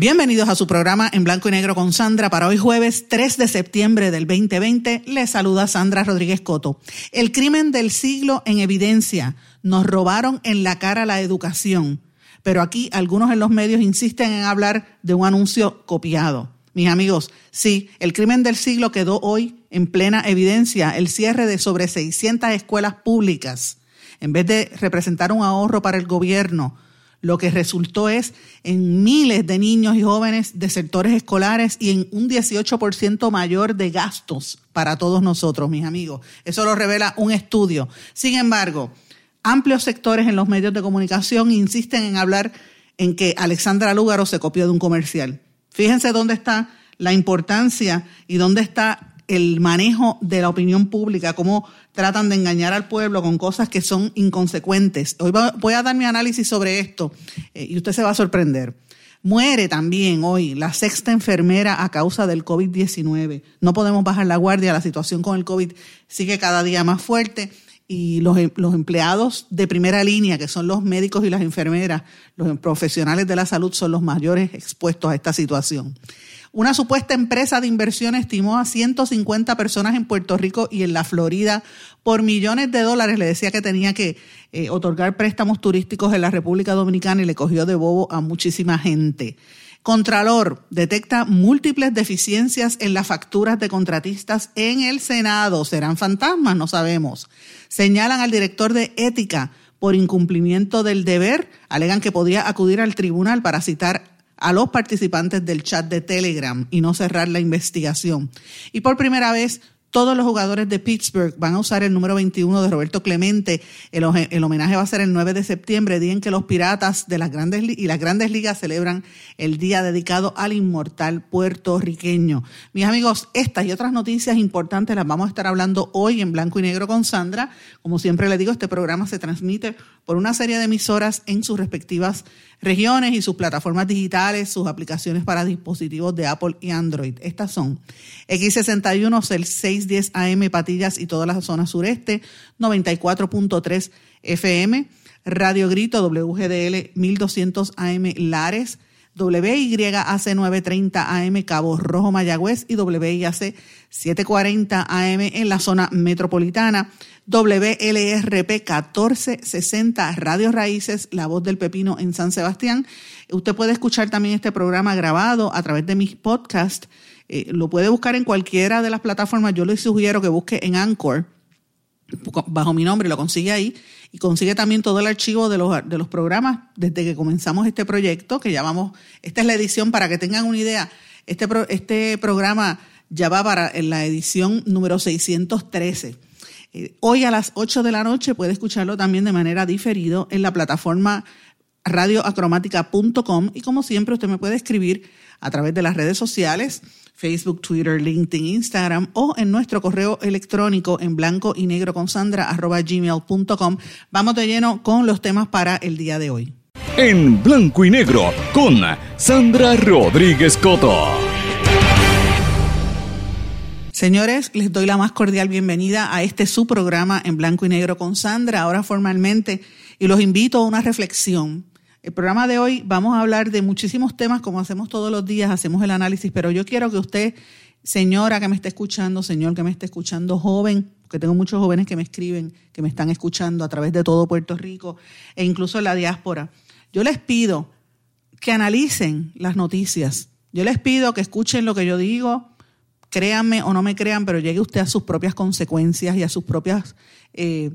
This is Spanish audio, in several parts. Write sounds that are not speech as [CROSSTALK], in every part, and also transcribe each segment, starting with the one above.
Bienvenidos a su programa en blanco y negro con Sandra para hoy jueves 3 de septiembre del 2020. Les saluda Sandra Rodríguez Coto. El crimen del siglo en evidencia. Nos robaron en la cara la educación. Pero aquí algunos en los medios insisten en hablar de un anuncio copiado. Mis amigos, sí, el crimen del siglo quedó hoy en plena evidencia, el cierre de sobre 600 escuelas públicas. En vez de representar un ahorro para el gobierno, lo que resultó es en miles de niños y jóvenes de sectores escolares y en un 18% mayor de gastos para todos nosotros, mis amigos. Eso lo revela un estudio. Sin embargo, amplios sectores en los medios de comunicación insisten en hablar en que Alexandra Lúgaro se copió de un comercial. Fíjense dónde está la importancia y dónde está el manejo de la opinión pública, cómo tratan de engañar al pueblo con cosas que son inconsecuentes. Hoy voy a dar mi análisis sobre esto eh, y usted se va a sorprender. Muere también hoy la sexta enfermera a causa del COVID-19. No podemos bajar la guardia, la situación con el COVID sigue cada día más fuerte y los, los, empleados de primera línea, que son los médicos y las enfermeras, los profesionales de la salud, son los mayores expuestos a esta situación. Una supuesta empresa de inversión estimó a 150 personas en Puerto Rico y en la Florida por millones de dólares. Le decía que tenía que eh, otorgar préstamos turísticos en la República Dominicana y le cogió de bobo a muchísima gente. Contralor detecta múltiples deficiencias en las facturas de contratistas en el Senado. ¿Serán fantasmas? No sabemos. Señalan al director de ética por incumplimiento del deber. Alegan que podía acudir al tribunal para citar a los participantes del chat de Telegram y no cerrar la investigación. Y por primera vez, todos los jugadores de Pittsburgh van a usar el número 21 de Roberto Clemente. El, homenaje va a ser el 9 de septiembre, día en que los piratas de las grandes y las grandes ligas celebran el día dedicado al inmortal puertorriqueño. Mis amigos, estas y otras noticias importantes las vamos a estar hablando hoy en blanco y negro con Sandra. Como siempre le digo, este programa se transmite por una serie de emisoras en sus respectivas regiones y sus plataformas digitales, sus aplicaciones para dispositivos de Apple y Android. Estas son X61, el 610 AM Patillas y toda la zona sureste, 94.3 FM, Radio Grito WGDL 1200 AM Lares, WYAC 930 AM Cabo Rojo Mayagüez y WIAC 740 AM en la zona metropolitana. WLRP 1460 Radio Raíces, La Voz del Pepino en San Sebastián. Usted puede escuchar también este programa grabado a través de mis podcasts. Eh, lo puede buscar en cualquiera de las plataformas. Yo le sugiero que busque en Anchor bajo mi nombre, lo consigue ahí. Y consigue también todo el archivo de los, de los programas desde que comenzamos este proyecto, que llamamos, esta es la edición para que tengan una idea, este, este programa ya va para la edición número 613 eh, hoy a las 8 de la noche puede escucharlo también de manera diferido en la plataforma radioacromática.com y como siempre usted me puede escribir a través de las redes sociales, Facebook, Twitter, LinkedIn, Instagram o en nuestro correo electrónico en blanco y negro con sandra arroba gmail.com. Vamos de lleno con los temas para el día de hoy. En blanco y negro con Sandra Rodríguez Coto. Señores, les doy la más cordial bienvenida a este su programa en blanco y negro con Sandra, ahora formalmente, y los invito a una reflexión. El programa de hoy vamos a hablar de muchísimos temas, como hacemos todos los días, hacemos el análisis, pero yo quiero que usted, señora que me esté escuchando, señor que me esté escuchando, joven, porque tengo muchos jóvenes que me escriben, que me están escuchando a través de todo Puerto Rico e incluso en la diáspora, yo les pido que analicen las noticias. Yo les pido que escuchen lo que yo digo, créanme o no me crean, pero llegue usted a sus propias consecuencias y a sus propias eh,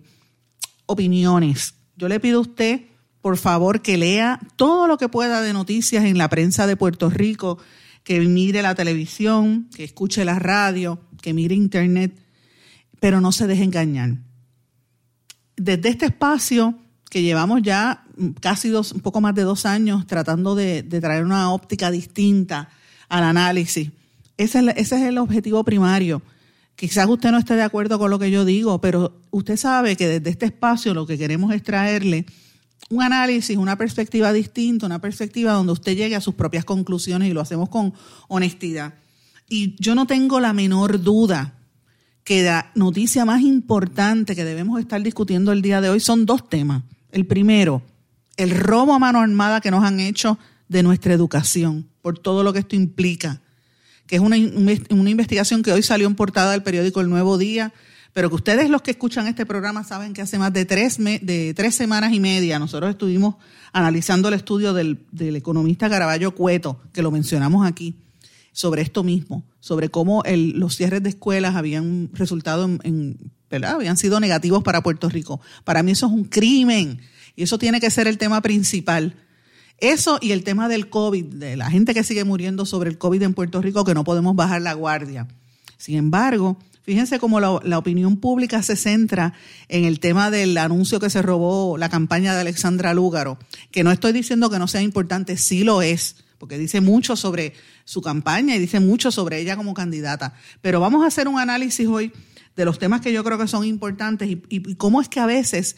opiniones. Yo le pido a usted, por favor, que lea todo lo que pueda de noticias en la prensa de Puerto Rico, que mire la televisión, que escuche la radio, que mire internet, pero no se deje engañar. Desde este espacio que llevamos ya casi dos, un poco más de dos años tratando de, traer una óptica distinta al análisis. Ese es, ese es el objetivo primario. Quizás usted no esté de acuerdo con lo que yo digo, pero usted sabe que desde este espacio lo que queremos es traerle un análisis, una perspectiva distinta, una perspectiva donde usted llegue a sus propias conclusiones y lo hacemos con honestidad. Y yo no tengo la menor duda que la noticia más importante que debemos estar discutiendo el día de hoy son dos temas. El primero, el robo a mano armada que nos han hecho de nuestra educación, por todo lo que esto implica, que es una, una investigación que hoy salió en portada del periódico El Nuevo Día, pero que ustedes los que escuchan este programa saben que hace más de tres, de tres semanas y media nosotros estuvimos analizando el estudio del, economista Caraballo Cueto, que lo mencionamos aquí, sobre esto mismo, sobre cómo los cierres de escuelas habían resultado en, ¿verdad? habían sido negativos para Puerto Rico. Para mí eso es un crimen y eso tiene que ser el tema principal. Eso y el tema del COVID, de la gente que sigue muriendo sobre el COVID en Puerto Rico, que no podemos bajar la guardia. Sin embargo, Fíjense cómo la, opinión pública se centra en el tema del anuncio que se robó la campaña de Alexandra Lúgaro, que no estoy diciendo que no sea importante, sí lo es, porque dice mucho sobre su campaña y dice mucho sobre ella como candidata. Pero vamos a hacer un análisis hoy de los temas que yo creo que son importantes y, y cómo es que a veces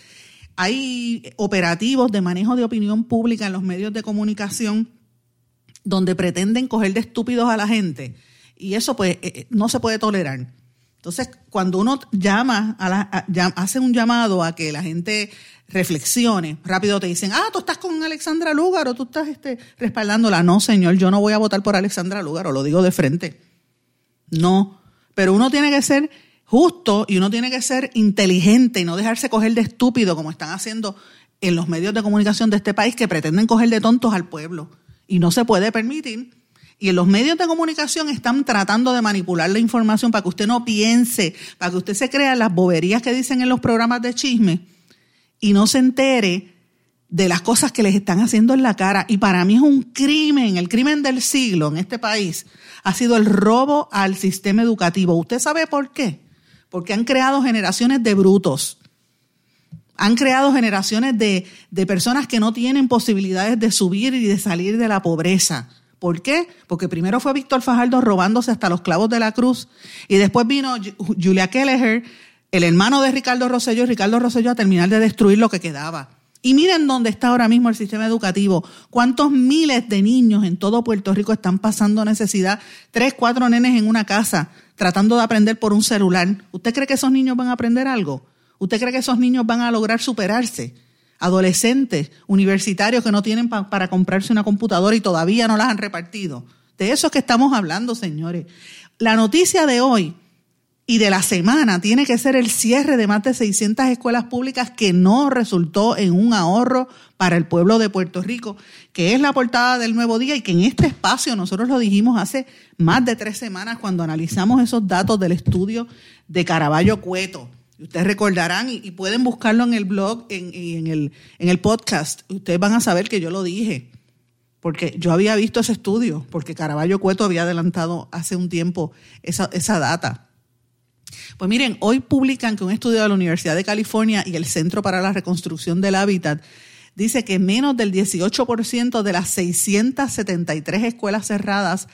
hay operativos de manejo de opinión pública en los medios de comunicación donde pretenden coger de estúpidos a la gente. Y eso pues eh, eh, no se puede tolerar. Entonces, cuando uno llama, a la, hace un llamado a que la gente reflexione, rápido te dicen, ah, tú estás con Alexandra Lúgaro, tú estás este, respaldándola. No, señor, yo no voy a votar por Alexandra Lúgaro, lo digo de frente. No, pero uno tiene que ser justo y uno tiene que ser inteligente y no dejarse coger de estúpido como están haciendo en los medios de comunicación de este país que pretenden coger de tontos al pueblo. Y no se puede permitir y los medios de comunicación están tratando de manipular la información para que usted no piense, para que usted se crea las boberías que dicen en los programas de chisme y no se entere de las cosas que les están haciendo en la cara. Y para mí es un crimen, el crimen del siglo en este país ha sido el robo al sistema educativo. ¿Usted sabe por qué? Porque han creado generaciones de brutos. Han creado generaciones de, de personas que no tienen posibilidades de subir y de salir de la pobreza ¿Por qué? Porque primero fue Víctor Fajardo robándose hasta los clavos de la cruz y después vino Julia Kelleher, el hermano de Ricardo Rosselló, y Ricardo Rosselló a terminar de destruir lo que quedaba. Y miren dónde está ahora mismo el sistema educativo. ¿Cuántos miles de niños en todo Puerto Rico están pasando necesidad? Tres, cuatro nenes en una casa tratando de aprender por un celular. ¿Usted cree que esos niños van a aprender algo? ¿Usted cree que esos niños van a lograr superarse? Adolescentes universitarios que no tienen para comprarse una computadora y todavía no las han repartido. De eso es que estamos hablando, señores. La noticia de hoy y de la semana tiene que ser el cierre de más de 600 escuelas públicas que no resultó en un ahorro para el pueblo de Puerto Rico, que es la portada del nuevo día y que en este espacio nosotros lo dijimos hace más de tres semanas cuando analizamos esos datos del estudio de Caraballo Cueto Ustedes recordarán y, pueden buscarlo en el blog y en, el, en el podcast. Ustedes van a saber que yo lo dije, porque yo había visto ese estudio, porque Caraballo Cueto había adelantado hace un tiempo esa, esa data. Pues miren, hoy publican que un estudio de la Universidad de California y el Centro para la Reconstrucción del Hábitat dice que menos del 18% de las 673 escuelas cerradas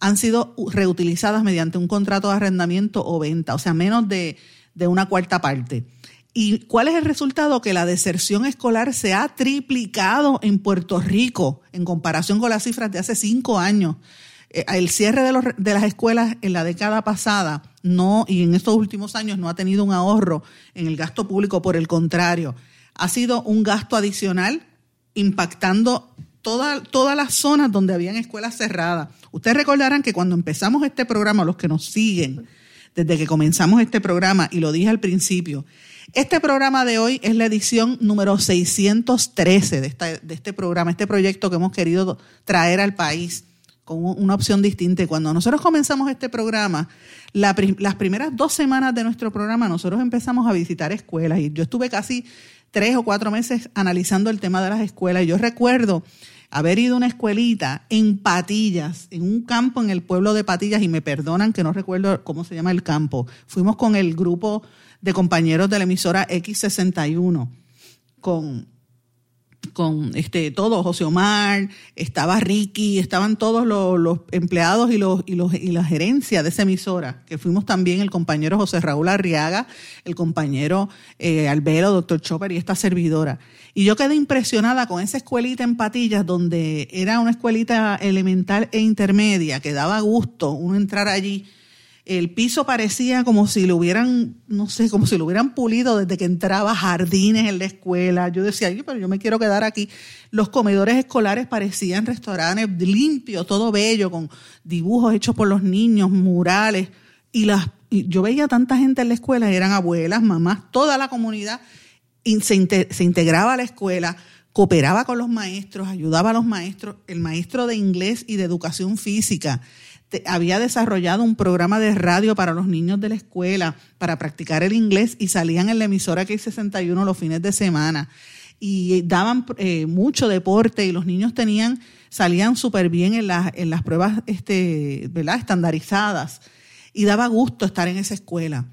han sido reutilizadas mediante un contrato de arrendamiento o venta, o sea, menos de de una cuarta parte. ¿Y cuál es el resultado? Que la deserción escolar se ha triplicado en Puerto Rico en comparación con las cifras de hace cinco años. Eh, el cierre de, de, las escuelas en la década pasada no, y en estos últimos años no ha tenido un ahorro en el gasto público, por el contrario, ha sido un gasto adicional impactando toda, todas las zonas donde habían escuelas cerradas. Ustedes recordarán que cuando empezamos este programa, los que nos siguen, desde que comenzamos este programa y lo dije al principio. Este programa de hoy es la edición número 613 de, de este programa, este proyecto que hemos querido traer al país con una opción distinta. Cuando nosotros comenzamos este programa, las primeras dos semanas de nuestro programa, nosotros empezamos a visitar escuelas y yo estuve casi tres o cuatro meses analizando el tema de las escuelas y yo recuerdo haber ido a una escuelita en Patillas, en un campo en el pueblo de Patillas, y me perdonan que no recuerdo cómo se llama el campo. Fuimos con el grupo de compañeros de la emisora X61, con con este todo José Omar, estaba Ricky, estaban todos los, empleados y los, y los y la gerencia de esa emisora, que fuimos también el compañero José Raúl Arriaga, el compañero eh, Albero, doctor Chopper y esta servidora. Y yo quedé impresionada con esa escuelita en Patillas, donde era una escuelita elemental e intermedia, que daba gusto uno entrar allí el piso parecía como si lo hubieran, no sé, como si lo hubieran pulido desde que entraba jardines en la escuela. Yo decía, pero yo me quiero quedar aquí. Los comedores escolares parecían restaurantes limpios, todo bello, con dibujos hechos por los niños, murales. Y, las, yo veía tanta gente en la escuela, eran abuelas, mamás, toda la comunidad se integraba a la escuela cooperaba con los maestros, ayudaba a los maestros, el maestro de inglés y de educación física había desarrollado un programa de radio para los niños de la escuela para practicar el inglés y salían en la emisora que 61 los fines de semana y daban eh, mucho deporte y los niños tenían salían súper bien en, las en las pruebas este, ¿verdad? estandarizadas y daba gusto estar en esa escuela.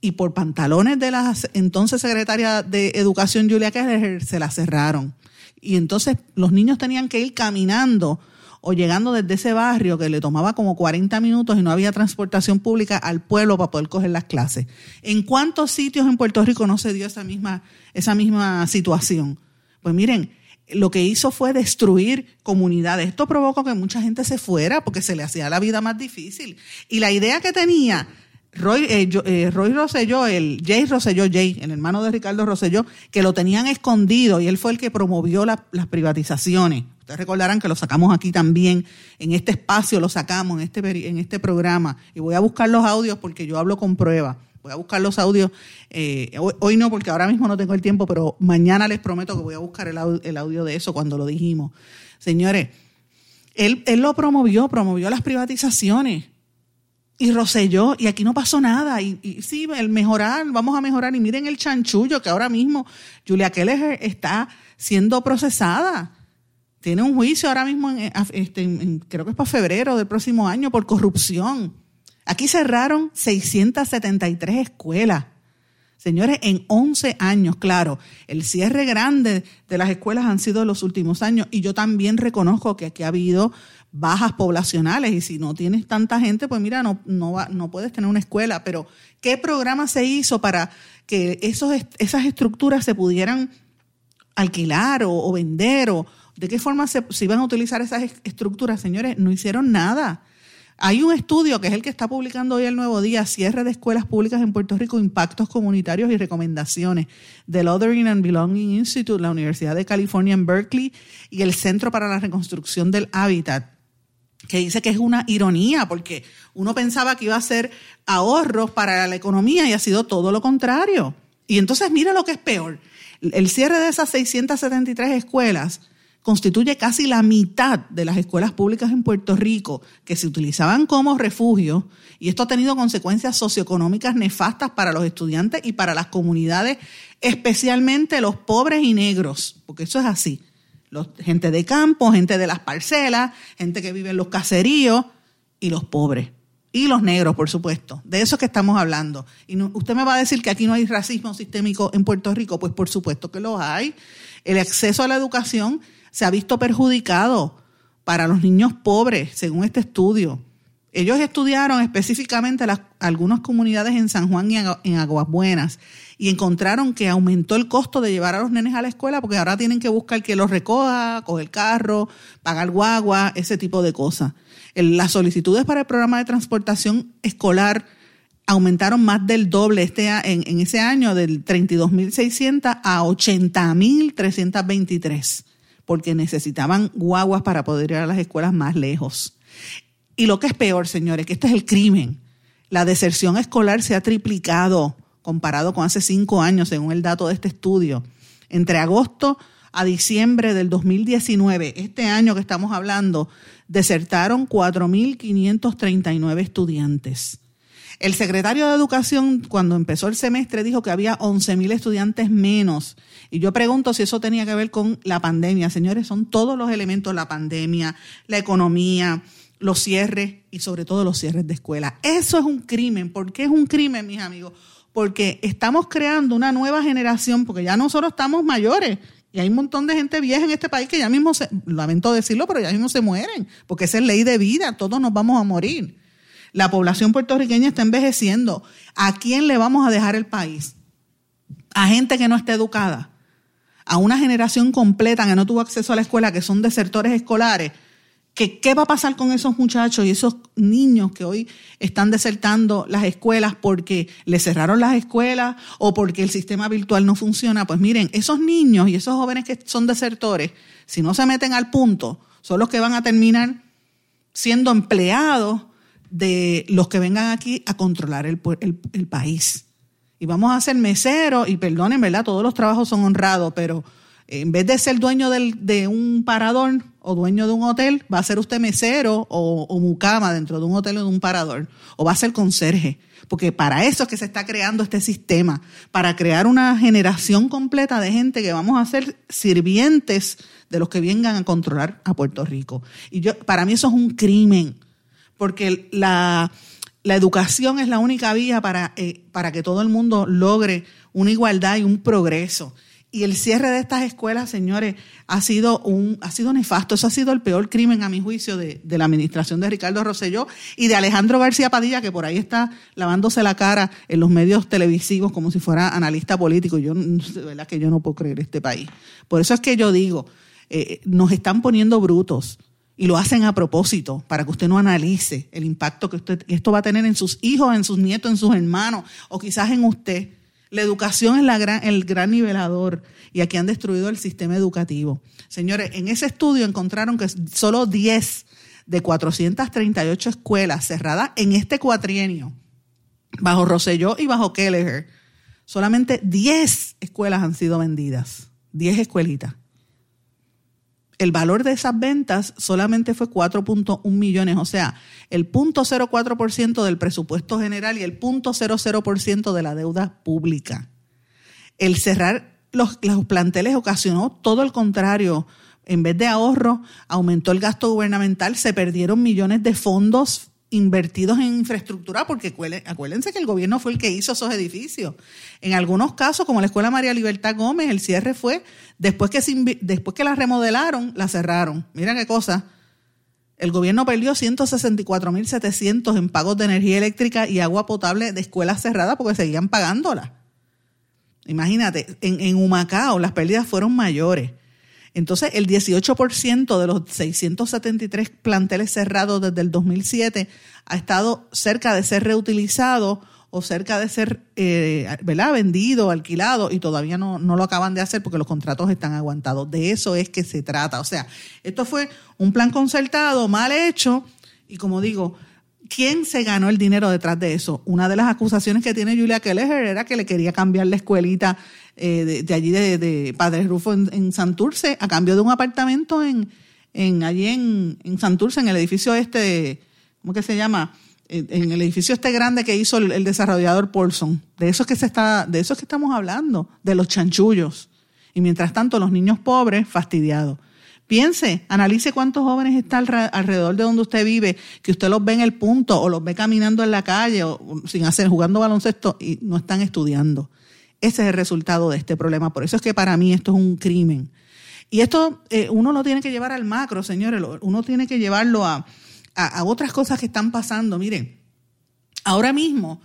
Y por pantalones de la entonces secretaria de Educación, Julia Keller, se la cerraron. Y entonces los niños tenían que ir caminando o llegando desde ese barrio que le tomaba como 40 minutos y no había transportación pública al pueblo para poder coger las clases. ¿En cuántos sitios en Puerto Rico no se dio esa misma, esa misma situación? Pues miren, lo que hizo fue destruir comunidades. Esto provocó que mucha gente se fuera porque se le hacía la vida más difícil. Y la idea que tenía Roy, eh, eh, Roy Rosselló, el Jay Rosselló, Jay, el hermano de Ricardo Rosselló, que lo tenían escondido y él fue el que promovió las privatizaciones. Ustedes recordarán que lo sacamos aquí también, en este espacio lo sacamos, en este, en este programa. Y voy a buscar los audios porque yo hablo con prueba. Voy a buscar los audios. Eh, hoy, no, porque ahora mismo no tengo el tiempo, pero mañana les prometo que voy a buscar el audio, de eso cuando lo dijimos. Señores, él, él lo promovió, promovió las privatizaciones y Roselló, y aquí no pasó nada. Y, sí, el mejorar, vamos a mejorar. Y miren el chanchullo que ahora mismo Julia Keller está siendo procesada tiene un juicio ahora mismo, en, este, creo que es para febrero del próximo año, por corrupción. Aquí cerraron 673 escuelas. Señores, en 11 años, claro, el cierre grande de las escuelas han sido los últimos años y yo también reconozco que aquí ha habido bajas poblacionales y si no tienes tanta gente, pues mira, no, no, no puedes tener una escuela, pero ¿qué programa se hizo para que esos, esas estructuras se pudieran alquilar o, o vender o, ¿De qué forma se, iban a utilizar esas estructuras, señores? No hicieron nada. Hay un estudio que es el que está publicando hoy el Nuevo Día, cierre de escuelas públicas en Puerto Rico, impactos comunitarios y recomendaciones del Othering and Belonging Institute, la Universidad de California en Berkeley y el Centro para la Reconstrucción del Hábitat, que dice que es una ironía porque uno pensaba que iba a ser ahorros para la economía y ha sido todo lo contrario. Y entonces mira lo que es peor. El cierre de esas 673 escuelas constituye casi la mitad de las escuelas públicas en Puerto Rico que se utilizaban como refugio y esto ha tenido consecuencias socioeconómicas nefastas para los estudiantes y para las comunidades, especialmente los pobres y negros, porque eso es así. Los, gente de campo, gente de las parcelas, gente que vive en los caseríos y los pobres. Y los negros, por supuesto. De eso es que estamos hablando. Y usted me va a decir que aquí no hay racismo sistémico en Puerto Rico. Pues por supuesto que lo hay. El acceso a la educación se ha visto perjudicado para los niños pobres, según este estudio. Ellos estudiaron específicamente las, algunas comunidades en San Juan y en Aguas Buenas y encontraron que aumentó el costo de llevar a los nenes a la escuela porque ahora tienen que buscar que los recoja, coger el carro, pagar guagua, ese tipo de cosas. Las solicitudes para el programa de transportación escolar aumentaron más del doble este, en, en ese año, del 32.600 a 80.323 porque necesitaban guaguas para poder ir a las escuelas más lejos. Y lo que es peor, señores, que este es el crimen. La deserción escolar se ha triplicado comparado con hace cinco años, según el dato de este estudio. Entre agosto a diciembre del 2019, este año que estamos hablando, desertaron 4.539 estudiantes. El secretario de Educación, cuando empezó el semestre, dijo que había 11.000 estudiantes menos. Y yo pregunto si eso tenía que ver con la pandemia. Señores, son todos los elementos, la pandemia, la economía, los cierres y sobre todo los cierres de escuela. Eso es un crimen. ¿Por qué es un crimen, mis amigos? Porque estamos creando una nueva generación, porque ya nosotros estamos mayores, Y hay un montón de gente vieja en este país que ya mismo, se, lamento decirlo, pero ya mismo se mueren, porque esa es ley de vida, todos nos vamos a morir. La población puertorriqueña está envejeciendo. ¿A quién le vamos a dejar el país? A gente que no está educada, a una generación completa que no tuvo acceso a la escuela, que son desertores escolares ¿Qué va a pasar con esos muchachos y esos niños que hoy están desertando las escuelas porque le cerraron las escuelas o porque el sistema virtual no funciona? Pues miren, esos niños y esos jóvenes que son desertores, si no se meten al punto, son los que van a terminar siendo empleados de los que vengan aquí a controlar el, el país. Y vamos a ser meseros, y perdonen, ¿verdad? Todos los trabajos son honrados, pero en vez de ser dueño de un parador o dueño de un hotel, va a ser usted mesero o, mucama dentro de un hotel o de un parador, o va a ser conserje, porque para eso es que se está creando este sistema, para crear una generación completa de gente que vamos a ser sirvientes de los que vengan a controlar a Puerto Rico. Y yo, para mí eso es un crimen, porque la, educación es la única vía para, eh, para que todo el mundo logre una igualdad y un progreso. Y el cierre de estas escuelas, señores, ha sido un, ha sido nefasto. Eso ha sido el peor crimen, a mi juicio, de, la administración de Ricardo Rosselló y de Alejandro García Padilla, que por ahí está lavándose la cara en los medios televisivos como si fuera analista político. Yo, de verdad que yo no puedo creer este país. Por eso es que yo digo, eh, nos están poniendo brutos y lo hacen a propósito para que usted no analice el impacto que usted, esto va a tener en sus hijos, en sus nietos, en sus hermanos o quizás en usted. La educación es el gran nivelador y aquí han destruido el sistema educativo. Señores, en ese estudio encontraron que solo 10 de 438 escuelas cerradas en este cuatrienio, bajo Rosselló y bajo Kelleher, solamente 10 escuelas han sido vendidas. 10 escuelitas el valor de esas ventas solamente fue 4.1 millones, o sea, el 0.04% del presupuesto general y el 0.00% de la deuda pública. El cerrar los, los planteles ocasionó todo el contrario. En vez de ahorro, aumentó el gasto gubernamental, se perdieron millones de fondos invertidos en infraestructura, porque acuérdense que el gobierno fue el que hizo esos edificios. En algunos casos, como la Escuela María Libertad Gómez, el cierre fue después que, después que la remodelaron, la cerraron. Mira qué cosa. El gobierno perdió 164.700 en pagos de energía eléctrica y agua potable de escuelas cerradas porque seguían pagándola. Imagínate, en, en Humacao las pérdidas fueron mayores. Entonces, el 18% de los 673 planteles cerrados desde el 2007 ha estado cerca de ser reutilizado o cerca de ser eh, vendido, alquilado, y todavía no, no lo acaban de hacer porque los contratos están aguantados. De eso es que se trata. O sea, esto fue un plan concertado, mal hecho, y como digo, ¿quién se ganó el dinero detrás de eso? Una de las acusaciones que tiene Julia Keller era que le quería cambiar la escuelita eh, de, allí de, de, Padre Rufo en, Santurce a cambio de un apartamento en, en allí en, en, Santurce, en el edificio este, ¿cómo que se llama? En el edificio este grande que hizo el, desarrollador Paulson. De eso es que se está, de eso es que estamos hablando, de los chanchullos. Y mientras tanto, los niños pobres fastidiados. Piense, analice cuántos jóvenes están alrededor de donde usted vive, que usted los ve en el punto o los ve caminando en la calle o sin hacer, jugando baloncesto y no están estudiando. Ese es el resultado de este problema. Por eso es que para mí esto es un crimen. Y esto eh, uno lo tiene que llevar al macro, señores. Uno tiene que llevarlo a, otras cosas que están pasando. Miren, ahora mismo,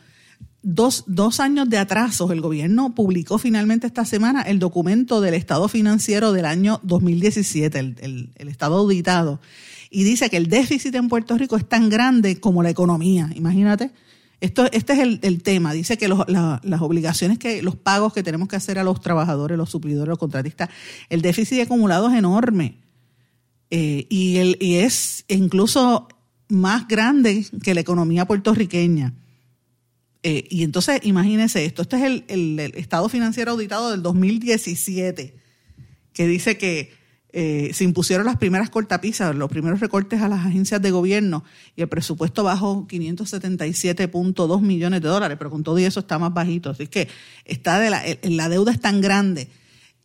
dos, años de atrasos, el gobierno publicó finalmente esta semana el documento del estado financiero del año 2017, el, el estado auditado. Y dice que el déficit en Puerto Rico es tan grande como la economía. Imagínate esto, este es el, tema. Dice que las obligaciones, que los pagos que tenemos que hacer a los trabajadores, los suplidores, los contratistas, el déficit acumulado es enorme. Eh, y, el, y es incluso más grande que la economía puertorriqueña. Eh, y entonces, imagínense esto. Este es el, el estado financiero auditado del 2017, que dice que eh, se impusieron las primeras cortapisas, los primeros recortes a las agencias de gobierno y el presupuesto bajó 577.2 millones de dólares, pero con todo eso está más bajito. Así que está de la, la deuda es tan grande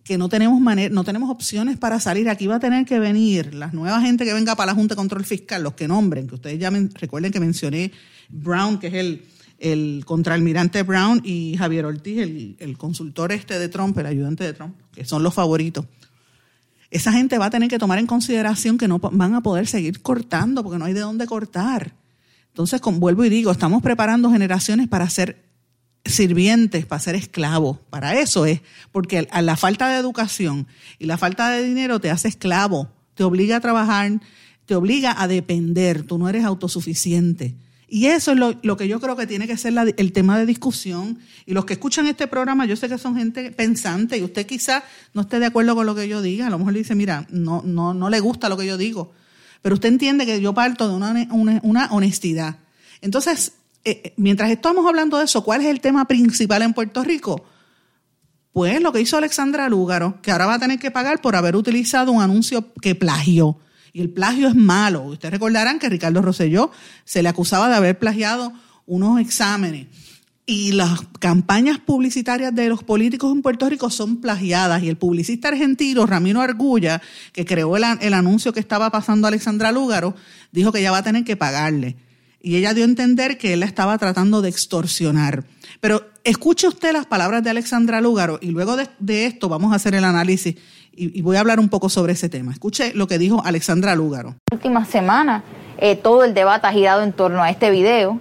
que no tenemos manera, no tenemos opciones para salir. Aquí va a tener que venir la nueva gente que venga para la Junta de Control Fiscal, los que nombren, que ustedes ya recuerden que mencioné Brown, que es el, el contraalmirante Brown, y Javier Ortiz, el, el consultor este de Trump, el ayudante de Trump, que son los favoritos esa gente va a tener que tomar en consideración que no van a poder seguir cortando porque no hay de dónde cortar. Entonces, vuelvo y digo, estamos preparando generaciones para ser sirvientes, para ser esclavos. Para eso es, porque la falta de educación y la falta de dinero te hace esclavo, te obliga a trabajar, te obliga a depender, tú no eres autosuficiente. Y eso es lo, que yo creo que tiene que ser el tema de discusión. Y los que escuchan este programa, yo sé que son gente pensante y usted quizá no esté de acuerdo con lo que yo diga. A lo mejor le dice, mira, no, no, no le gusta lo que yo digo. Pero usted entiende que yo parto de una, honestidad. Entonces, eh, eh, mientras estamos hablando de eso, ¿cuál es el tema principal en Puerto Rico? Pues lo que hizo Alexandra Lúgaro, que ahora va a tener que pagar por haber utilizado un anuncio que plagió. Y el plagio es malo. Ustedes recordarán que Ricardo Rosselló se le acusaba de haber plagiado unos exámenes. Y las campañas publicitarias de los políticos en Puerto Rico son plagiadas. Y el publicista argentino, Ramiro Argulla, que creó el, anuncio que estaba pasando a Alexandra Lúgaro, dijo que ella va a tener que pagarle. Y ella dio a entender que él la estaba tratando de extorsionar. Pero escuche usted las palabras de Alexandra Lúgaro y luego de esto vamos a hacer el análisis y, voy a hablar un poco sobre ese tema. Escuche lo que dijo Alexandra Lúgaro. Última semana, eh, todo el debate ha girado en torno a este video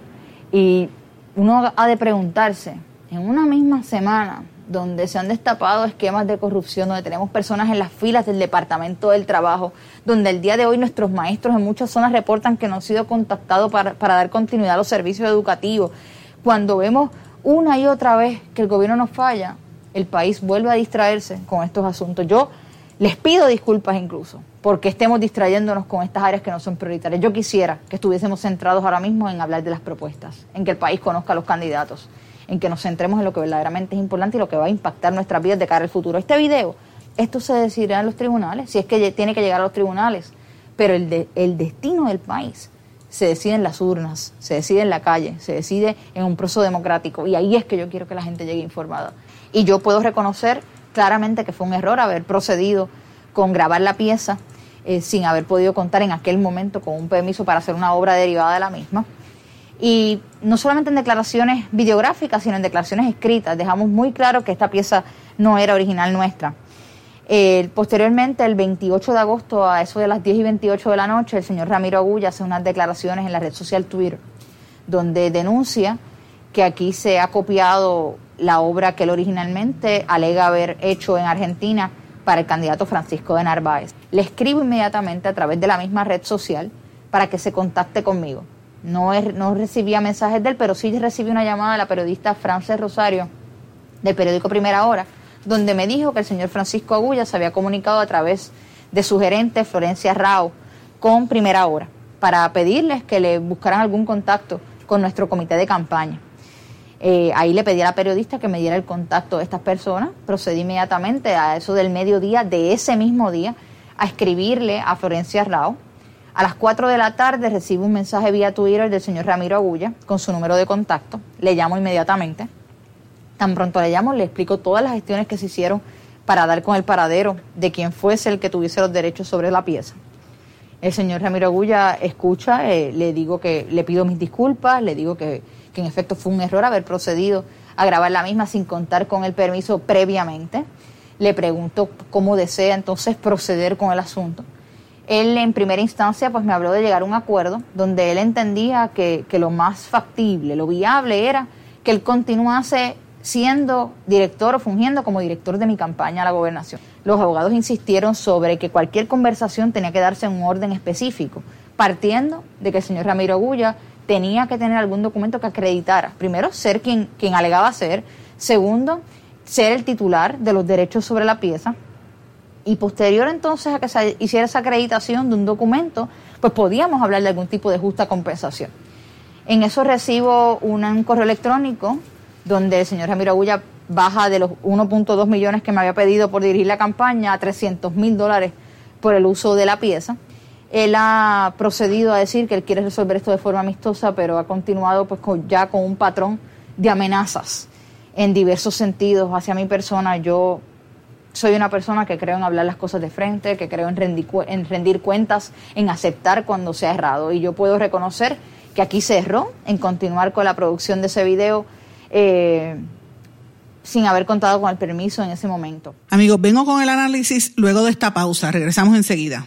y uno ha de preguntarse, en una misma semana donde se han destapado esquemas de corrupción, donde tenemos personas en las filas del Departamento del Trabajo, donde el día de hoy nuestros maestros en muchas zonas reportan que no han sido contactados para, para dar continuidad a los servicios educativos. Cuando vemos una y otra vez que el gobierno nos falla, el país vuelve a distraerse con estos asuntos. Yo les pido disculpas incluso porque estemos distrayéndonos con estas áreas que no son prioritarias. Yo quisiera que estuviésemos centrados ahora mismo en hablar de las propuestas, en que el país conozca a los candidatos, en que nos centremos en lo que verdaderamente es importante y lo que va a impactar nuestras vidas de cara al futuro. Este video, esto se decidirá en los tribunales, si es que tiene que llegar a los tribunales, pero el, el destino del país se decide en las urnas, se decide en la calle, se decide en un proceso democrático y ahí es que yo quiero que la gente llegue informada. Y yo puedo reconocer claramente que fue un error haber procedido con grabar la pieza eh, sin haber podido contar en aquel momento con un permiso para hacer una obra derivada de la misma. Y no solamente en declaraciones videográficas, sino en declaraciones escritas. Dejamos muy claro que esta pieza no era original nuestra. posteriormente, el 28 de agosto, a eso de las 10 y 28 de la noche, el señor Ramiro Agulla hace unas declaraciones en la red social Twitter, donde denuncia que aquí se ha copiado la obra que él originalmente alega haber hecho en Argentina para el candidato Francisco de Narváez. Le escribo inmediatamente a través de la misma red social para que se contacte conmigo. No, no recibía mensajes de él, pero sí recibí una llamada de la periodista Frances Rosario del periódico Primera Hora, donde me dijo que el señor Francisco Agulla se había comunicado a través de su gerente Florencia Rao con Primera Hora para pedirles que le buscaran algún contacto con nuestro comité de campaña. Eh, ahí le pedí a la periodista que me diera el contacto de estas personas. Procedí inmediatamente a eso del mediodía de ese mismo día a escribirle a Florencia Rao. A las 4 de la tarde recibo un mensaje vía Twitter del señor Ramiro Agulla con su número de contacto. Le llamo inmediatamente. Tan pronto le llamo, le explico todas las gestiones que se hicieron para dar con el paradero de quien fuese el que tuviese los derechos sobre la pieza. El señor Ramiro Agulla escucha, eh, le digo que le pido mis disculpas, le digo que que en efecto fue un error haber procedido a grabar la misma sin contar con el permiso previamente. Le pregunto cómo desea entonces proceder con el asunto. Él en primera instancia pues me habló de llegar a un acuerdo donde él entendía que, que lo más factible, lo viable era que él continuase siendo director o fungiendo como director de mi campaña a la gobernación. Los abogados insistieron sobre que cualquier conversación tenía que darse en un orden específico, partiendo de que el señor Ramiro Agulla tenía que tener algún documento que acreditara, primero, ser quien, quien alegaba ser, segundo, ser el titular de los derechos sobre la pieza, y posterior entonces a que se hiciera esa acreditación de un documento, pues podíamos hablar de algún tipo de justa compensación. En eso recibo un correo electrónico donde el señor Ramiro Agulla baja de los 1.2 millones que me había pedido por dirigir la campaña a 300 mil dólares por el uso de la pieza. Él ha procedido a decir que él quiere resolver esto de forma amistosa, pero ha continuado pues ya con un patrón de amenazas en diversos sentidos hacia mi persona. Yo soy una persona que creo en hablar las cosas de frente, que creo en rendir, en rendir cuentas, en aceptar cuando se ha errado. Y yo puedo reconocer que aquí se erró en continuar con la producción de ese video. Eh, sin haber contado con el permiso en ese momento. Amigos, vengo con el análisis luego de esta pausa. Regresamos enseguida.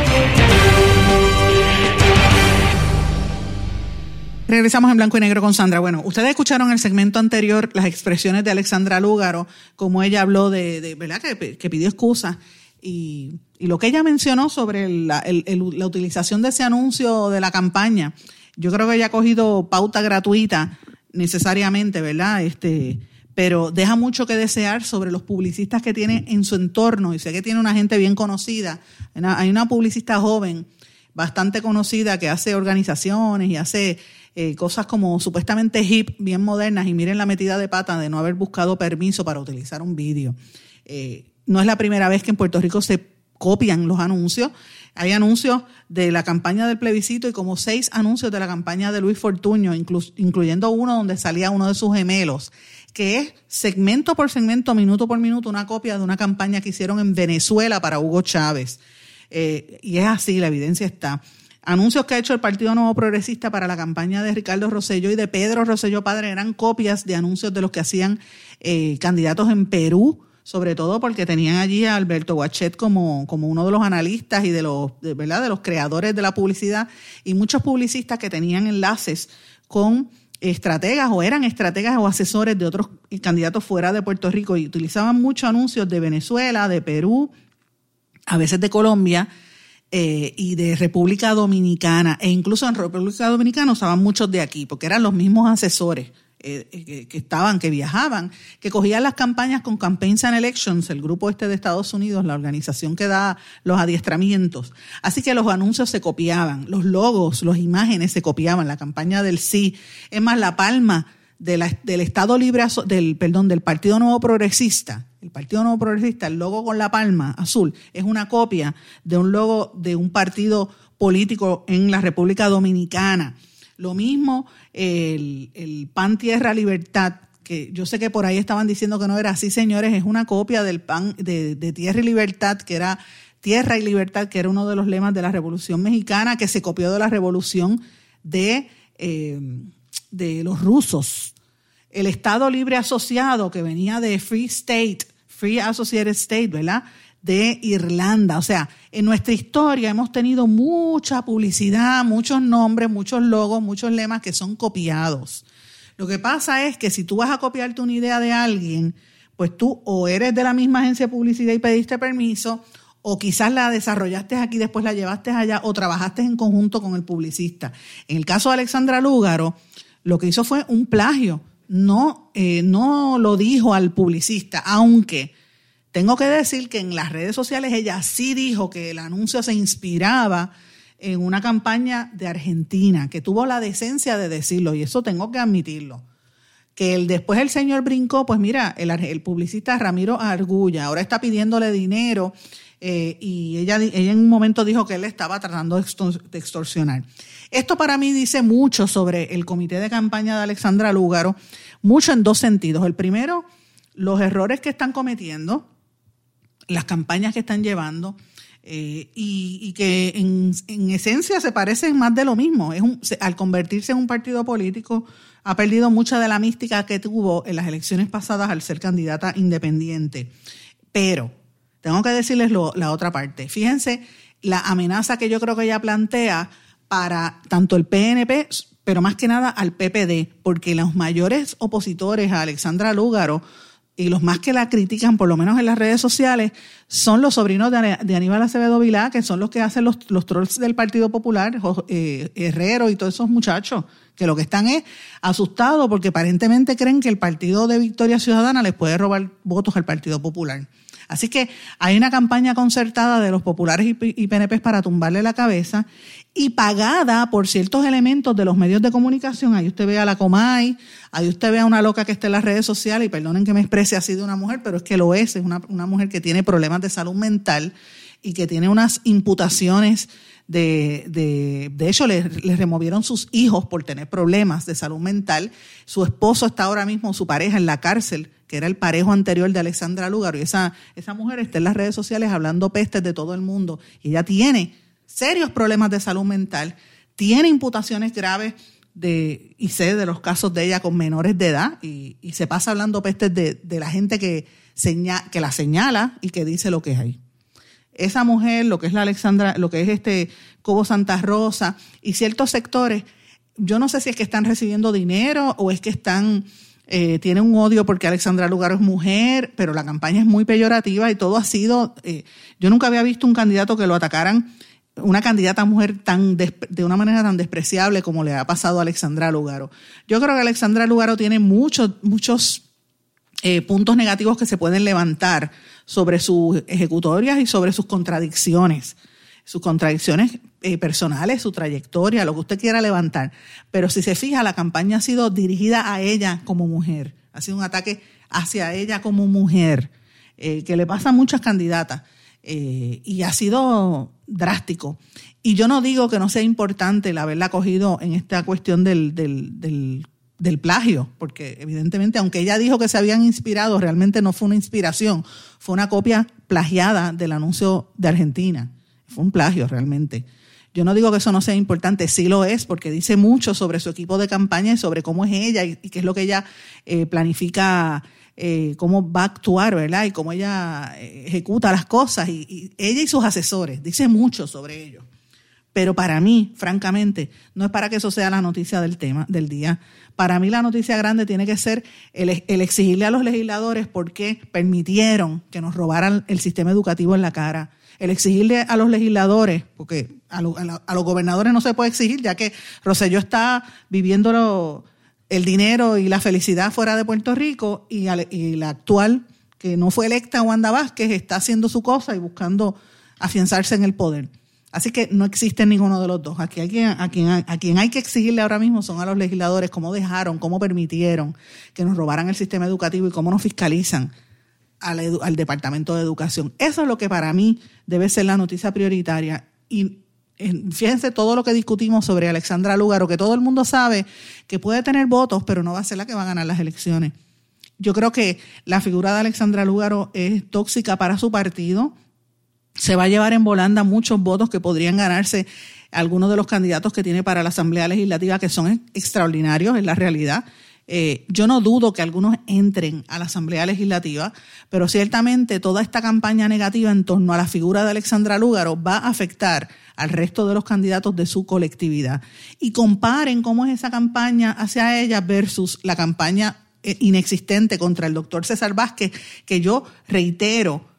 Regresamos en blanco y negro con Sandra. Bueno, ustedes escucharon en el segmento anterior las expresiones de Alexandra Lúgaro, como ella habló de, ¿verdad? Que, pidió excusas y, lo que ella mencionó sobre la, la, utilización de ese anuncio de la campaña. Yo creo que ella ha cogido pauta gratuita necesariamente, ¿verdad? Este, pero deja mucho que desear sobre los publicistas que tiene en su entorno y sé que tiene una gente bien conocida. Hay una publicista joven bastante conocida que hace organizaciones y hace eh, cosas como supuestamente hip, bien modernas, y miren la metida de pata de no haber buscado permiso para utilizar un vídeo. Eh, no es la primera vez que en Puerto Rico se copian los anuncios. Hay anuncios de la campaña del plebiscito y como seis anuncios de la campaña de Luis Fortuño, incluyendo uno donde salía uno de sus gemelos, que es segmento por segmento, minuto por minuto, una copia de una campaña que hicieron en Venezuela para Hugo Chávez. Eh, y es así, la evidencia está. Anuncios que ha hecho el Partido Nuevo Progresista para la campaña de Ricardo Rosselló y de Pedro Rosselló Padre eran copias de anuncios de los que hacían eh, candidatos en Perú, sobre todo porque tenían allí a Alberto Guachet como, como uno de los analistas y de los, ¿verdad? de los creadores de la publicidad y muchos publicistas que tenían enlaces con estrategas o eran estrategas o asesores de otros candidatos fuera de Puerto Rico y utilizaban muchos anuncios de Venezuela, de Perú, a veces de Colombia, eh, y de República Dominicana, e incluso en República Dominicana usaban muchos de aquí, porque eran los mismos asesores eh, eh, que, estaban, que viajaban, que cogían las campañas con Campaigns and Elections, el grupo este de Estados Unidos, la organización que da los adiestramientos. Así que los anuncios se copiaban, los logos, las imágenes se copiaban, la campaña del sí. Es más, la palma del Estado Libre, del, perdón, del Partido Nuevo Progresista, el Partido Nuevo Progresista, el logo con la palma azul, es una copia de un logo de un partido político en la República Dominicana. Lo mismo el, PAN Tierra Libertad, que yo sé que por ahí estaban diciendo que no era así, señores, es una copia del PAN de, Tierra y Libertad, que era Tierra y Libertad, que era uno de los lemas de la Revolución Mexicana, que se copió de la Revolución de, eh, de los rusos. El Estado Libre Asociado, que venía de Free State, Free Associated State, ¿verdad? De Irlanda. O sea, en nuestra historia hemos tenido mucha publicidad, muchos nombres, muchos logos, muchos lemas que son copiados. Lo que pasa es que si tú vas a copiarte una idea de alguien, pues tú o eres de la misma agencia de publicidad y pediste permiso, o quizás la desarrollaste aquí, después la llevaste allá, o trabajaste en conjunto con el publicista. En el caso de Alexandra Lúgaro, lo que hizo fue un plagio no, eh, no lo dijo al publicista, aunque tengo que decir que en las redes sociales ella sí dijo que el anuncio se inspiraba en una campaña de Argentina, que tuvo la decencia de decirlo, y eso tengo que admitirlo. Que el, después el señor brincó, pues mira, el, el publicista Ramiro Argulla ahora está pidiéndole dinero eh, y ella, ella en un momento dijo que él estaba tratando de extorsionar. Esto para mí dice mucho sobre el comité de campaña de Alexandra Lúgaro, mucho en dos sentidos. El primero, los errores que están cometiendo, las campañas que están llevando, eh, y, que en, esencia se parecen más de lo mismo. Es al convertirse en un partido político, ha perdido mucha de la mística que tuvo en las elecciones pasadas al ser candidata independiente. Pero tengo que decirles la otra parte. Fíjense la amenaza que yo creo que ella plantea para tanto el PNP, pero más que nada al PPD, porque los mayores opositores a Alexandra Lúgaro y los más que la critican, por lo menos en las redes sociales, son los sobrinos de, Aníbal Acevedo Vilá, que son los que hacen los, los trolls del Partido Popular, eh, Herrero y todos esos muchachos, que lo que están es asustados porque aparentemente creen que el Partido de Victoria Ciudadana les puede robar votos al Partido Popular. Así que hay una campaña concertada de los populares y PNP para tumbarle la cabeza y pagada por ciertos elementos de los medios de comunicación. Ahí usted ve a la Comay, ahí usted ve a una loca que está en las redes sociales, y perdonen que me exprese así de una mujer, pero es que lo es, es una, mujer que tiene problemas de salud mental y que tiene unas imputaciones de, de, de hecho, le, removieron sus hijos por tener problemas de salud mental. Su esposo está ahora mismo, su pareja, en la cárcel, que era el parejo anterior de Alexandra Lugaro. Y esa, esa mujer está en las redes sociales hablando pestes de todo el mundo. Y ella tiene serios problemas de salud mental, tiene imputaciones graves de, y sé de los casos de ella con menores de edad, y, se pasa hablando pestes de, de la gente que, que la señala y que dice lo que es ahí esa mujer, lo que es la Alexandra, lo que es este Cobo Santa Rosa y ciertos sectores, yo no sé si es que están recibiendo dinero o es que están, eh, tienen un odio porque Alexandra Lugaro es mujer, pero la campaña es muy peyorativa y todo ha sido, eh, yo nunca había visto un candidato que lo atacaran, una candidata mujer tan de una manera tan despreciable como le ha pasado a Alexandra Lugaro. Yo creo que Alexandra Lugaro tiene muchos, muchos eh, puntos negativos que se pueden levantar sobre sus ejecutorias y sobre sus contradicciones, sus contradicciones eh, personales, su trayectoria, lo que usted quiera levantar. Pero si se fija, la campaña ha sido dirigida a ella como mujer, ha sido un ataque hacia ella como mujer, eh, que le pasa a muchas candidatas. y ha sido drástico. Y yo no digo que no sea importante el haberla cogido en esta cuestión del, del, del del plagio, porque evidentemente, aunque ella dijo que se habían inspirado, realmente no fue una inspiración, fue una copia plagiada del anuncio de Argentina. Fue un plagio realmente. Yo no digo que eso no sea importante, sí lo es, porque dice mucho sobre su equipo de campaña y sobre cómo es ella y, qué es lo que ella eh, planifica, eh, cómo va a actuar, ¿verdad? Y cómo ella eh, ejecuta las cosas. Y, ella y sus asesores, dice mucho sobre ello. Pero para mí, francamente, no es para que eso sea la noticia del tema, del día. Para mí la noticia grande tiene que ser el, exigirle a los legisladores por qué permitieron que nos robaran el sistema educativo en la cara. El exigirle a los legisladores, porque a, los gobernadores no se puede exigir, ya que Roselló está viviendo el dinero y la felicidad fuera de Puerto Rico y, y la actual, que no fue electa, Wanda Vázquez, está haciendo su cosa y buscando afianzarse en el poder. Así que no existe ninguno de los dos. Aquí alguien, a, quien, a quien hay que exigirle ahora mismo son a los legisladores cómo dejaron, cómo permitieron que nos robaran el sistema educativo y cómo nos fiscalizan al, al Departamento de Educación. Eso es lo que para mí debe ser la noticia prioritaria. Y fíjense todo lo que discutimos sobre Alexandra Lúgaro, que todo el mundo sabe que puede tener votos, pero no va a ser la que va a ganar las elecciones. Yo creo que la figura de Alexandra Lúgaro es tóxica para su partido se va a llevar en volanda muchos votos que podrían ganarse algunos de los candidatos que tiene para la Asamblea Legislativa, que son extraordinarios en la realidad. Eh, yo no dudo que algunos entren a la Asamblea Legislativa, pero ciertamente toda esta campaña negativa en torno a la figura de Alexandra Lúgaro va a afectar al resto de los candidatos de su colectividad. Y comparen cómo es esa campaña hacia ella versus la campaña eh, inexistente contra el doctor César Vázquez, que yo reitero,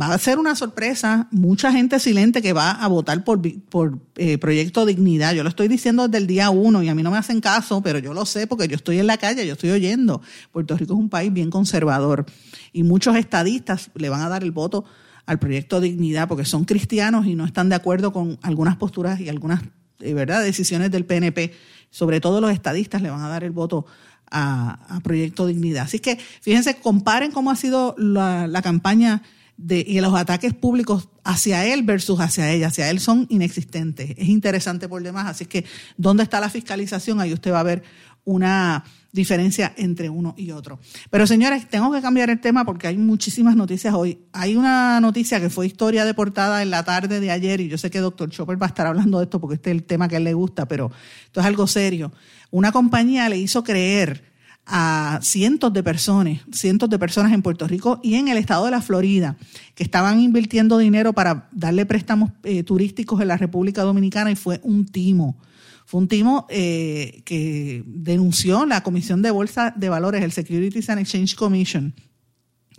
va a ser una sorpresa, mucha gente silente que va a votar por, por eh, Proyecto Dignidad. Yo lo estoy diciendo desde el día uno y a mí no me hacen caso, pero yo lo sé porque yo estoy en la calle, yo estoy oyendo. Puerto Rico es un país bien conservador y muchos estadistas le van a dar el voto al Proyecto Dignidad porque son cristianos y no están de acuerdo con algunas posturas y algunas eh, ¿verdad? decisiones del PNP. Sobre todo los estadistas le van a dar el voto a, Proyecto Dignidad. Así que fíjense, comparen cómo ha sido la, la campaña y los ataques públicos hacia él versus hacia ella, hacia él son inexistentes. Es interesante por demás, así que ¿dónde está la fiscalización? Ahí usted va a ver una diferencia entre uno y otro. Pero señores, tengo que cambiar el tema porque hay muchísimas noticias hoy. Hay una noticia que fue historia de portada en la tarde de ayer y yo sé que doctor Chopper va a estar hablando de esto porque este es el tema que él le gusta, pero esto es algo serio. Una compañía le hizo creer a cientos de personas, cientos de personas en Puerto Rico y en el estado de la Florida, que estaban invirtiendo dinero para darle préstamos eh, turísticos en la República Dominicana y fue un timo. Fue un timo eh, que denunció la Comisión de Bolsa de Valores, el Securities and Exchange Commission,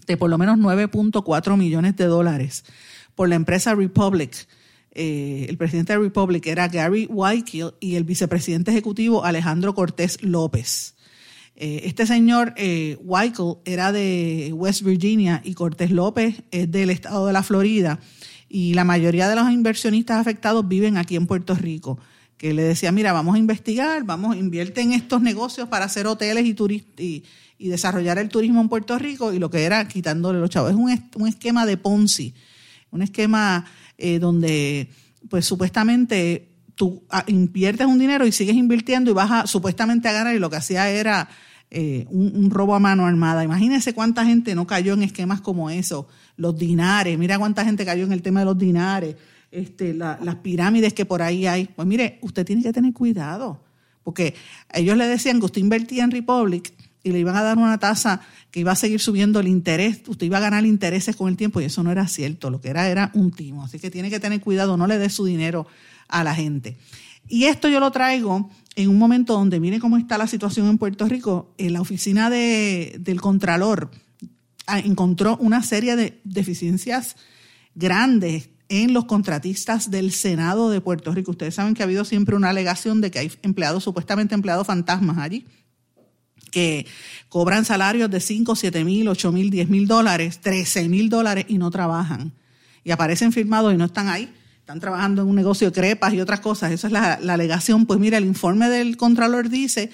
de por lo menos 9.4 millones de dólares por la empresa Republic. Eh, el presidente de Republic era Gary Wykiel y el vicepresidente ejecutivo Alejandro Cortés López. Eh, este señor eh, era de West Virginia y Cortés López es del estado de la Florida y la mayoría de los inversionistas afectados viven aquí en Puerto Rico que le decía, mira, vamos a investigar, vamos, invierte en estos negocios para hacer hoteles y, y, desarrollar el turismo en Puerto Rico, y lo que era quitándole los chavos. Es un, un esquema de Ponzi, un esquema eh, donde, pues supuestamente, tú ah, inviertes un dinero y sigues invirtiendo y vas a, supuestamente a ganar, y lo que hacía era eh, un, robo a mano armada. Imagínense cuánta gente no cayó en esquemas como eso, los dinares, mira cuánta gente cayó en el tema de los dinares este, las pirámides que por ahí hay. Pues mire, usted tiene que tener cuidado, porque ellos le decían que usted invertía en Republic y le iban a dar una tasa que iba a seguir subiendo el interés, usted iba a ganar intereses con el tiempo y eso no era cierto, lo que era era un timo. Así que tiene que tener cuidado, no le dé su dinero a la gente. Y esto yo lo traigo en un momento donde mire cómo está la situación en Puerto Rico. En la oficina de, del Contralor ah, encontró una serie de deficiencias grandes en los contratistas del Senado de Puerto Rico. Ustedes saben que ha habido siempre una alegación de que hay empleados, supuestamente empleados fantasmas allí, que cobran salarios de 5, 7 mil, 8 mil, 10 mil dólares, 13 mil dólares y no trabajan. Y aparecen firmados y no están ahí. Están trabajando en un negocio de crepas y otras cosas. Esa es la, alegación. Pues mira, el informe del Contralor dice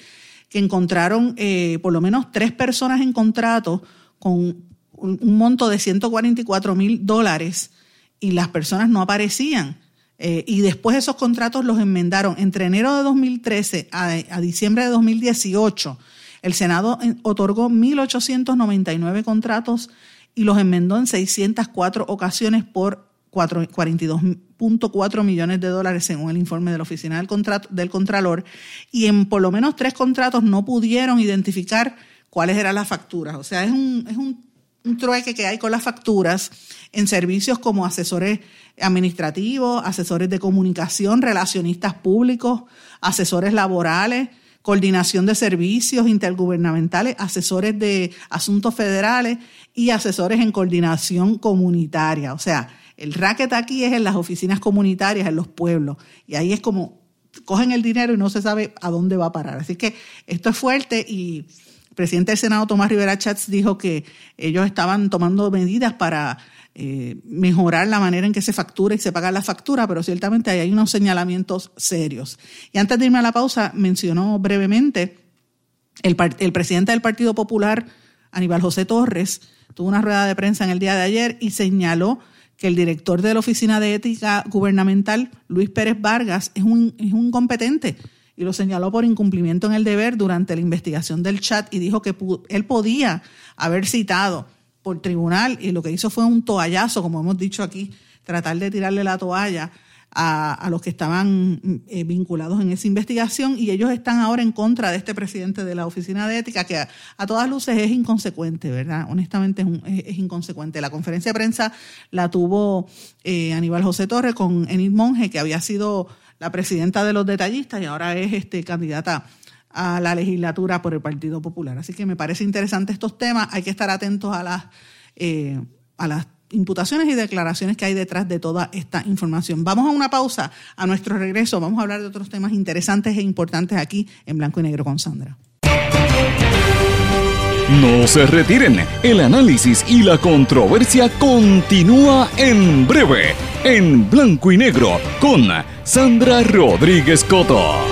que encontraron eh, por lo menos tres personas en contrato con un monto de 144 mil dólares y las personas no aparecían. Eh, y después esos contratos los enmendaron entre enero de 2013 a, diciembre de 2018. El Senado otorgó 1.899 contratos y los enmendó en 604 ocasiones por 42.4 millones de dólares según el informe de la Oficina del, Contrato, del Contralor. Y en por lo menos tres contratos no pudieron identificar cuáles eran las facturas. O sea, es un, es un un trueque que hay con las facturas en servicios como asesores administrativos, asesores de comunicación, relacionistas públicos, asesores laborales, coordinación de servicios intergubernamentales, asesores de asuntos federales y asesores en coordinación comunitaria. O sea, el racket aquí es en las oficinas comunitarias, en los pueblos. Y ahí es como cogen el dinero y no se sabe a dónde va a parar. Así que esto es fuerte y el presidente del Senado, Tomás Rivera Chats, dijo que ellos estaban tomando medidas para eh, mejorar la manera en que se factura y se paga la factura, pero ciertamente ahí hay unos señalamientos serios. Y antes de irme a la pausa, mencionó brevemente el, el presidente del Partido Popular, Aníbal José Torres, tuvo una rueda de prensa en el día de ayer y señaló que el director de la Oficina de Ética Gubernamental, Luis Pérez Vargas, es un, es un competente y lo señaló por incumplimiento en el deber durante la investigación del chat y dijo que él podía haber citado por tribunal y lo que hizo fue un toallazo, como hemos dicho aquí, tratar de tirarle la toalla a, los que estaban eh, vinculados en esa investigación y ellos están ahora en contra de este presidente de la Oficina de Ética que a, todas luces es inconsecuente, ¿verdad? Honestamente es, inconsecuente. La conferencia de prensa la tuvo eh, Aníbal José Torres con Enid Monge, que había sido la presidenta de los detallistas y ahora es este, candidata a la legislatura por el Partido Popular. Así que me parece interesante estos temas. Hay que estar atentos a las, eh, a las imputaciones y declaraciones que hay detrás de toda esta información. Vamos a una pausa. A nuestro regreso vamos a hablar de otros temas interesantes e importantes aquí en Blanco y Negro con Sandra. No se retiren, el análisis y la controversia continúa en breve, en Blanco y Negro con Sandra Rodríguez Coto.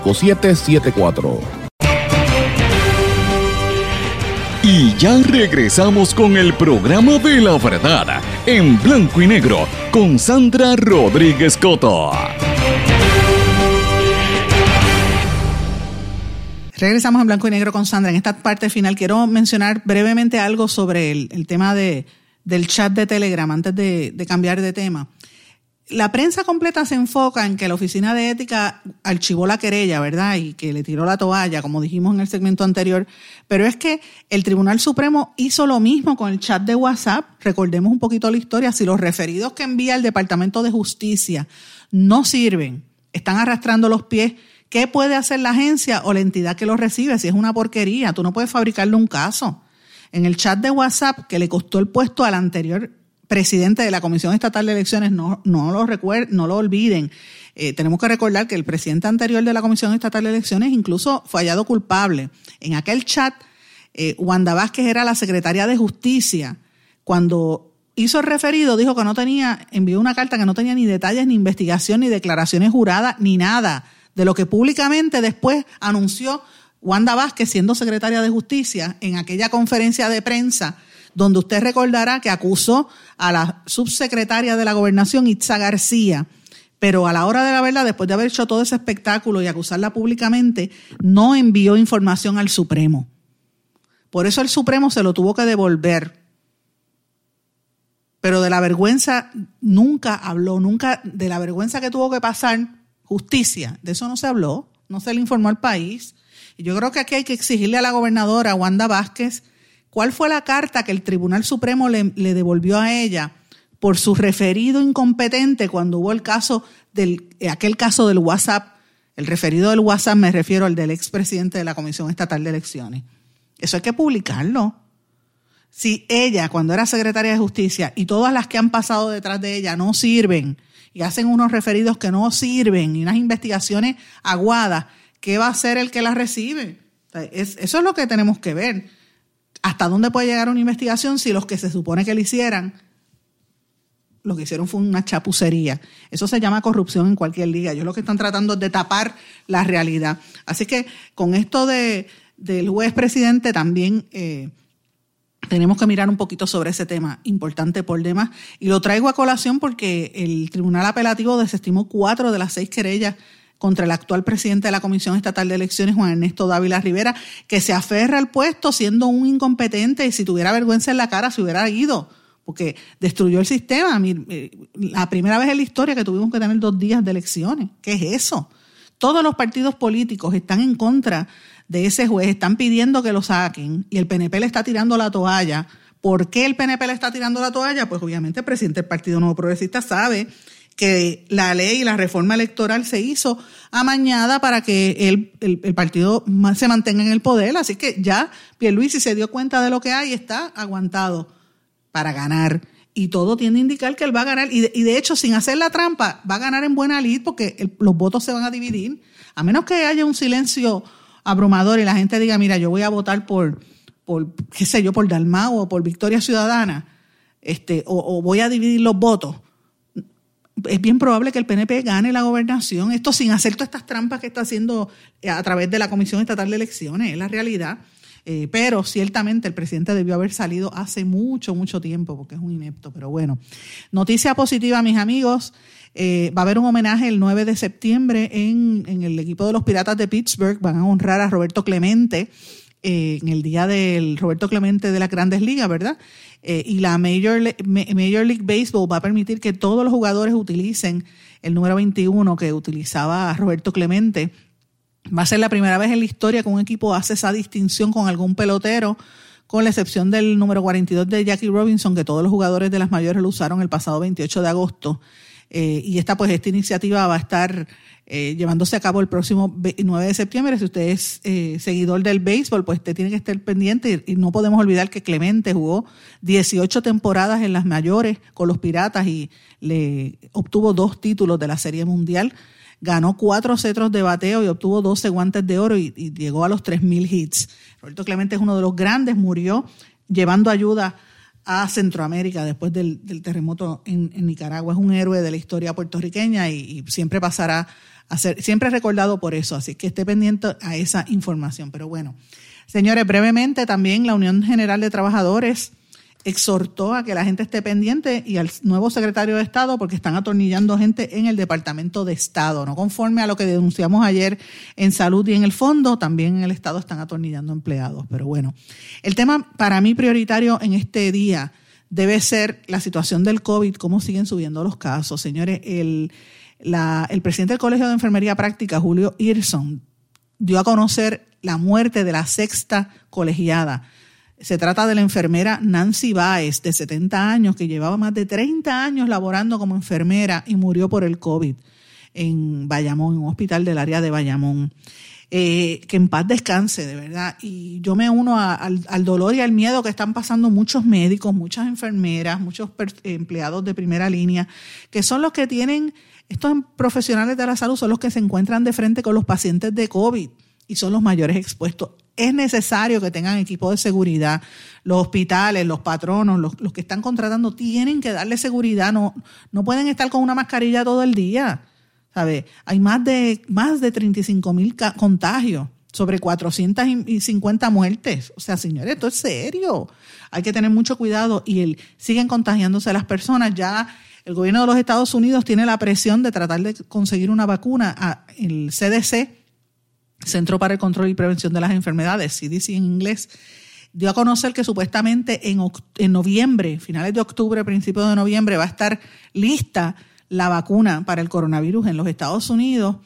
5774. Y ya regresamos con el programa de la verdad en blanco y negro con Sandra Rodríguez Coto. Regresamos en blanco y negro con Sandra. En esta parte final quiero mencionar brevemente algo sobre el, tema de, del chat de Telegram antes de, de cambiar de tema la prensa completa se enfoca en que la Oficina de Ética archivó la querella, ¿verdad? Y que le tiró la toalla, como dijimos en el segmento anterior. Pero es que el Tribunal Supremo hizo lo mismo con el chat de WhatsApp. Recordemos un poquito la historia. Si los referidos que envía el Departamento de Justicia no sirven, están arrastrando los pies, ¿qué puede hacer la agencia o la entidad que los recibe? Si es una porquería, tú no puedes fabricarle un caso. En el chat de WhatsApp, que le costó el puesto al anterior presidente de la Comisión Estatal de Elecciones, no, no, lo, recuer, no lo olviden. Eh, tenemos que recordar que el presidente anterior de la Comisión Estatal de Elecciones incluso fue hallado culpable. En aquel chat, eh, Wanda Vázquez era la secretaria de Justicia. Cuando hizo el referido, dijo que no tenía, envió una carta que no tenía ni detalles, ni investigación, ni declaraciones juradas, ni nada de lo que públicamente después anunció Wanda Vázquez siendo secretaria de Justicia en aquella conferencia de prensa donde usted recordará que acusó a la subsecretaria de la gobernación, Itza García, pero a la hora de la verdad, después de haber hecho todo ese espectáculo y acusarla públicamente, no envió información al Supremo. Por eso el Supremo se lo tuvo que devolver. Pero de la vergüenza nunca habló, nunca, de la vergüenza que tuvo que pasar justicia, de eso no se habló, no se le informó al país. Y yo creo que aquí hay que exigirle a la gobernadora Wanda Vázquez ¿Cuál fue la carta que el Tribunal Supremo le, devolvió a ella por su referido incompetente cuando hubo el caso del, aquel caso del WhatsApp? El referido del WhatsApp me refiero al del expresidente de la Comisión Estatal de Elecciones. Eso hay que publicarlo. Si ella, cuando era secretaria de Justicia, y todas las que han pasado detrás de ella no sirven y hacen unos referidos que no sirven y unas investigaciones aguadas, ¿qué va a hacer el que las recibe? eso es lo que tenemos que ver hasta dónde puede llegar una investigación si los que se supone que le hicieran, lo que hicieron fue una chapucería. Eso se llama corrupción en cualquier liga. Ellos lo que están tratando es de tapar la realidad. Así que con esto de, del juez presidente también... Eh, tenemos que mirar un poquito sobre ese tema, importante por demás. Y lo traigo a colación porque el Tribunal Apelativo desestimó cuatro de las seis querellas contra el actual presidente de la Comisión Estatal de Elecciones, Juan Ernesto Dávila Rivera, que se aferra al puesto siendo un incompetente y si tuviera vergüenza en la cara se hubiera ido, porque destruyó el sistema. Eh, la primera vez en la historia que tuvimos que tener dos días de elecciones. ¿Qué es eso? Todos los partidos políticos están en contra de ese juez, están pidiendo que lo saquen y el PNP le está tirando la toalla. ¿Por qué el PNP le está tirando la toalla? Pues obviamente el presidente del Partido Nuevo Progresista sabe que la ley y la reforma electoral se hizo amañada para que el, el, partido se mantenga en el poder. Así que ya Pierluisi se dio cuenta de lo que hay y está aguantado para ganar. Y todo tiende a indicar que él va a ganar. Y de, y de hecho, sin hacer la trampa, va a ganar en buena lid porque los votos se van a dividir. A menos que haya un silencio abrumador y la gente diga, mira, yo voy a votar por, por qué sé yo, por Dalmau o por Victoria Ciudadana, este, o voy a dividir los votos es bien probable que el PNP gane la gobernación, esto sin hacer todas estas trampas que está haciendo eh, a través de la Comisión Estatal de Elecciones, es la realidad. Eh, pero ciertamente el presidente debió haber salido hace mucho, mucho tiempo, porque es un inepto. Pero bueno, noticia positiva, mis amigos. Eh, va a haber un homenaje el 9 de septiembre en, en, el equipo de los Piratas de Pittsburgh. Van a honrar a Roberto Clemente, eh, en el día del Roberto Clemente de las Grandes Ligas, ¿verdad? Eh, y la Major, Major League Baseball va a permitir que todos los jugadores utilicen el número 21 que utilizaba Roberto Clemente. Va a ser la primera vez en la historia que un equipo hace esa distinción con algún pelotero, con la excepción del número 42 de Jackie Robinson, que todos los jugadores de las mayores lo usaron el pasado 28 de agosto. Eh, y esta, pues, esta iniciativa va a estar eh, llevándose a cabo el próximo 9 de septiembre. Si usted es eh, seguidor del béisbol, pues usted tiene que estar pendiente. Y, no podemos olvidar que Clemente jugó 18 temporadas en las mayores con los Piratas y le obtuvo dos títulos de la Serie Mundial. Ganó cuatro cetros de bateo y obtuvo 12 guantes de oro y, llegó a los 3.000 hits. Roberto Clemente es uno de los grandes, murió llevando ayuda a Centroamérica después del, terremoto en, Nicaragua. Es un héroe de la historia puertorriqueña y, siempre pasará a ser, siempre recordado por eso, así que esté pendiente a esa información. Pero bueno, señores, brevemente también la Unión General de Trabajadores exhortó a que la gente esté pendiente y al nuevo secretario de Estado porque están atornillando gente en el Departamento de Estado, no conforme a lo que denunciamos ayer en salud y en el fondo, también en el Estado están atornillando empleados. Pero bueno, el tema para mí prioritario en este día debe ser la situación del COVID, cómo siguen subiendo los casos. Señores, el, el presidente del Colegio de Enfermería Práctica, Julio Irson, dio a conocer la muerte de la sexta colegiada se trata de la enfermera Nancy Baez, de 70 años, que llevaba más de 30 años laborando como enfermera y murió por el COVID en Bayamón, en un hospital del área de Bayamón. Eh, que en paz descanse, de verdad. Y yo me uno al, dolor y al miedo que están pasando muchos médicos, muchas enfermeras, muchos empleados de primera línea, que son los que tienen, estos profesionales de la salud son los que se encuentran de frente con los pacientes de COVID y son los mayores expuestos es necesario que tengan equipo de seguridad. Los hospitales, los patronos, los, que están contratando tienen que darle seguridad. No, no pueden estar con una mascarilla todo el día. ¿Sabe? Hay más de, más de 35 mil contagios, sobre 450 muertes. O sea, señores, esto es serio. Hay que tener mucho cuidado y el, siguen contagiándose las personas. Ya el gobierno de los Estados Unidos tiene la presión de tratar de conseguir una vacuna. El CDC Centro para el Control y Prevención de las Enfermedades, CDC en inglés, dio a conocer que supuestamente en, en noviembre, finales de octubre, principios de noviembre, va a estar lista la vacuna para el coronavirus en los Estados Unidos.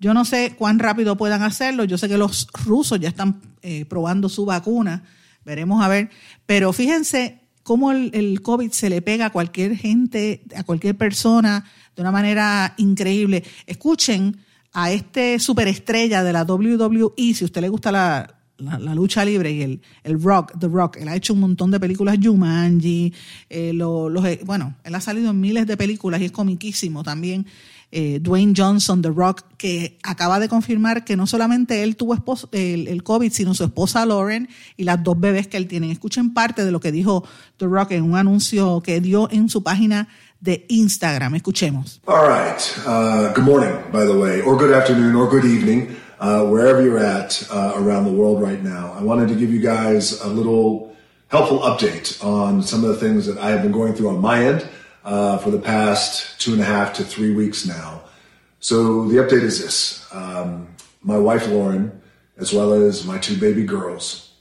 Yo no sé cuán rápido puedan hacerlo. Yo sé que los rusos ya están eh, probando su vacuna. Veremos a ver. Pero fíjense cómo el, el, COVID se le pega a cualquier gente, a cualquier persona de una manera increíble. Escuchen a este superestrella de la WWE, si a usted le gusta la, la, lucha libre y el, el, rock, The Rock, él ha hecho un montón de películas, Jumanji, eh, los, eh, bueno, él ha salido en miles de películas y es comiquísimo también. Eh, Dwayne Johnson, The Rock, que acaba de confirmar que no solamente él tuvo el, el, COVID, sino su esposa Lauren y las dos bebés que él tiene. Escuchen parte de lo que dijo The Rock en un anuncio que dio en su página de Instagram. Escuchemos. All right. Uh, good morning, by the way, or good afternoon, or good evening, uh, wherever you're at uh, around the world right now. I wanted to give you guys a little helpful update on some of the things that I have been going through on my end uh, for the past two and a half to three weeks now. So the update is this. Um, my wife, Lauren, as well as my two baby girls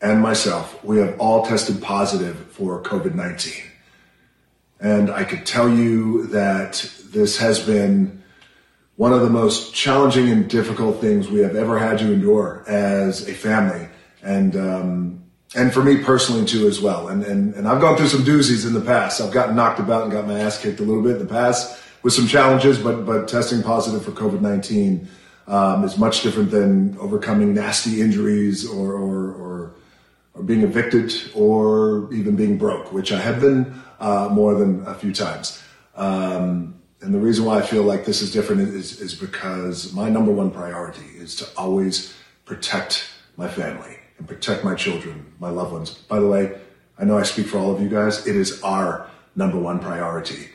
and myself, we have all tested positive for COVID-19. And I could tell you that this has been one of the most challenging and difficult things we have ever had to endure as a family. And, um, and for me personally too as well. And, and, and I've gone through some doozies in the past. I've gotten knocked about and got my ass kicked a little bit in the past with some challenges, but, but testing positive for COVID-19, um, is much different than overcoming nasty injuries or, or, or, or being evicted or even being broke, which I have been uh, more than a few times. Um, and the reason why I feel like this is different is, is because my number one priority is to always protect my family and protect my children, my loved ones. By the way, I know I speak for all of you guys. It is our number one priority.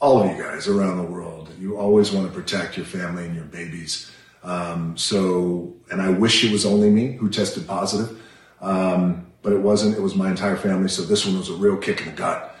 All of you guys around the world, you always want to protect your family and your babies. Um, so, and I wish it was only me who tested positive, um, but it wasn't. It was my entire family. So this one was a real kick in the gut.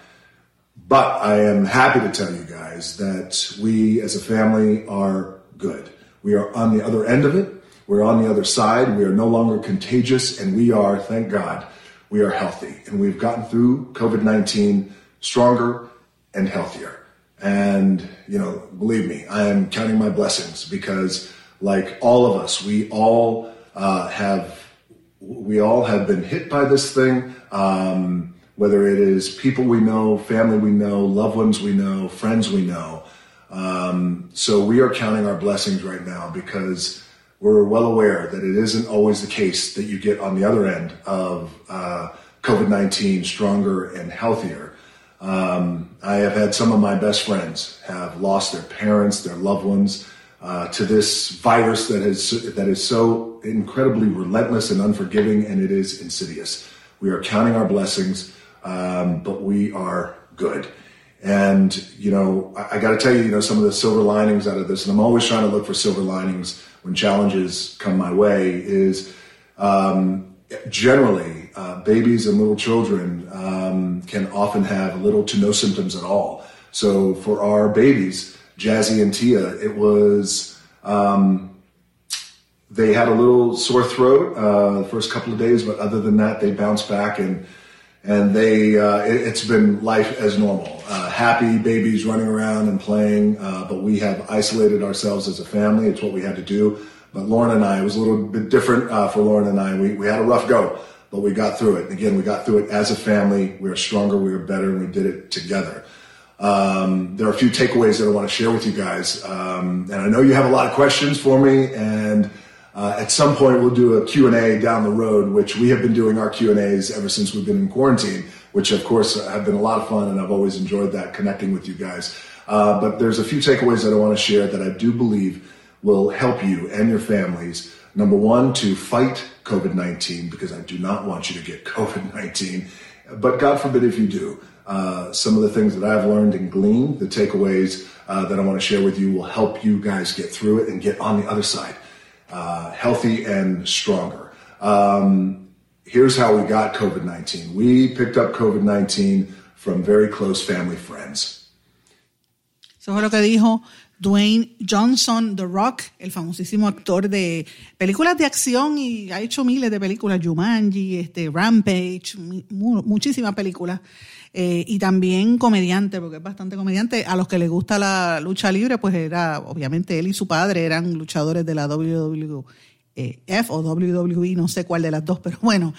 But I am happy to tell you guys that we as a family are good. We are on the other end of it. We're on the other side. We are no longer contagious, and we are, thank God, we are healthy. And we've gotten through COVID 19 stronger and healthier. And, you know, believe me, I am counting my blessings because, like all of us, we all uh, have we all have been hit by this thing. Um, whether it is people we know, family we know, loved ones we know, friends we know. Um, so we are counting our blessings right now because we're well aware that it isn't always the case that you get on the other end of uh, COVID 19 stronger and healthier. Um, I have had some of my best friends have lost their parents, their loved ones uh, to this virus that is that is so incredibly relentless and unforgiving, and it is insidious. We are counting our blessings, um, but we are good. And you know, I, I got to tell you, you know, some of the silver linings out of this, and I'm always trying to look for silver linings when challenges come my way. Is um, generally uh, babies and little children um, can often have little to no symptoms at all. So for our babies, Jazzy and Tia, it was um, they had a little sore throat uh, the first couple of days, but other than that, they bounced back and and they uh, it, has been life as normal. Uh, happy babies running around and playing, uh, but we have isolated ourselves as a family. It's what we had to do. But Lauren and I, it was a little bit different uh, for Lauren and I. We we had a rough go, but we got through it. Again, we got through it as a family. We are stronger. We are better, and we did it together. Um, there are a few takeaways that I want to share with you guys, um, and I know you have a lot of questions for me. And uh, at some point, we'll do a Q and A down the road, which we have been doing our Q and A's ever since we've been in quarantine, which of course have been a lot of fun, and I've always enjoyed that connecting with you guys. Uh, but there's a few takeaways that I want to share that I do believe will help you and your families. Number one, to fight COVID 19, because I do not want you to get [LAUGHS] COVID 19. But God forbid if you do. Uh, some of the things that I've learned and gleaned, the takeaways uh, that I want to share with you will help you guys get through it and get on the other side, uh, healthy and stronger. Um, here's how we got COVID 19. We picked up COVID 19 from very close family friends. Eso fue lo que dijo Dwayne Johnson, The Rock, el famosísimo actor de películas de acción y ha hecho miles de películas, Jumanji, este, Rampage, muchísimas películas. Eh, y también comediante, porque es bastante comediante. A los que les gusta la lucha libre, pues era, obviamente él y su padre eran luchadores de la WWF o WWE, no sé cuál de las dos, [LAUGHS] pero bueno,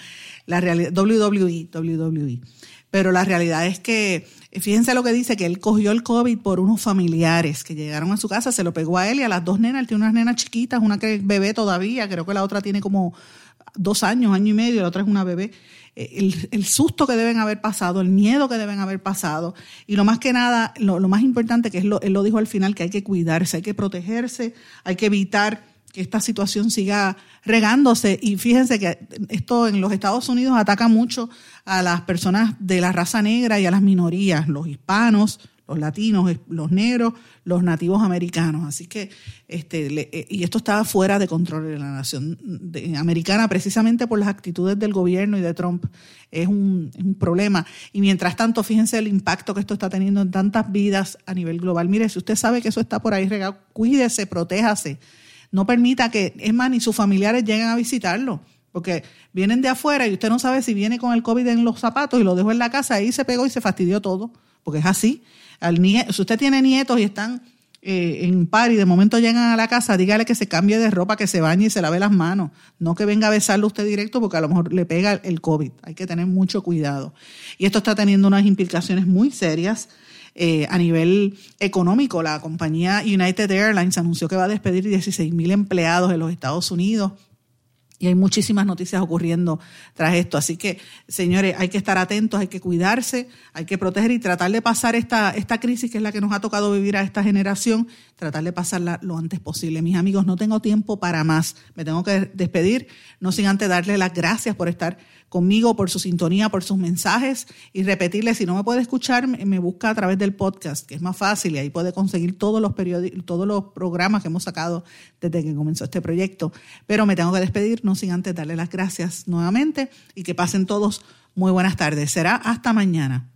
la realidad, WWE, WWE. Pero la realidad es que, fíjense lo que dice, que él cogió el COVID por unos familiares que llegaron a su casa, se lo pegó a él y a las dos nenas, él tiene unas nenas chiquitas, una que es bebé todavía, creo que la otra tiene como dos años, año y medio, la otra es una bebé el, susto que deben haber pasado, el miedo que deben haber pasado. Y lo más que nada, lo, más importante, que es lo, él lo dijo al final, que hay que cuidarse, hay que protegerse, hay que evitar que esta situación siga regándose. Y fíjense que esto en los Estados Unidos ataca mucho a las personas de la raza negra y a las minorías, los hispanos, los latinos, los negros, los nativos americanos. Así que, este, eh, y esto estaba fuera de control de la nación americana precisamente por las actitudes del gobierno y de Trump. Es un, un, problema. Y mientras tanto, fíjense el impacto que esto está teniendo en tantas vidas a nivel global. Mire, si usted sabe que eso está por ahí regado, cuídese, protéjase. No permita que, es más, ni sus familiares lleguen a visitarlo porque vienen de afuera y usted no sabe si viene con el COVID en los zapatos y lo dejó en la casa, ahí se pegó y se fastidió todo, porque es así si usted tiene nietos y están eh, en par y de momento llegan a la casa, dígale que se cambie de ropa, que se bañe y se lave las manos. No que venga a besarlo usted directo porque a lo mejor le pega el COVID. Hay que tener mucho cuidado. Y esto está teniendo unas implicaciones muy serias. Eh, a nivel económico, la compañía United Airlines anunció que va a despedir 16 mil empleados en los Estados Unidos y hay muchísimas noticias ocurriendo tras esto. Así que, señores, hay que estar atentos, hay que cuidarse, hay que proteger y tratar de pasar esta, esta crisis que es la que nos ha tocado vivir a esta generación, tratar de pasarla lo antes posible. Mis amigos, no tengo tiempo para más. Me tengo que despedir, no sin antes darle las gracias por estar conmigo, por su sintonía, por sus mensajes y repetirle, si no me puede escuchar, me busca a través del podcast, que es más fácil y ahí puede conseguir todos los todos los programas que hemos sacado desde que comenzó este proyecto. Pero me tengo que despedir, no sin antes darle las gracias nuevamente y que pasen todos muy buenas tardes. Será hasta mañana.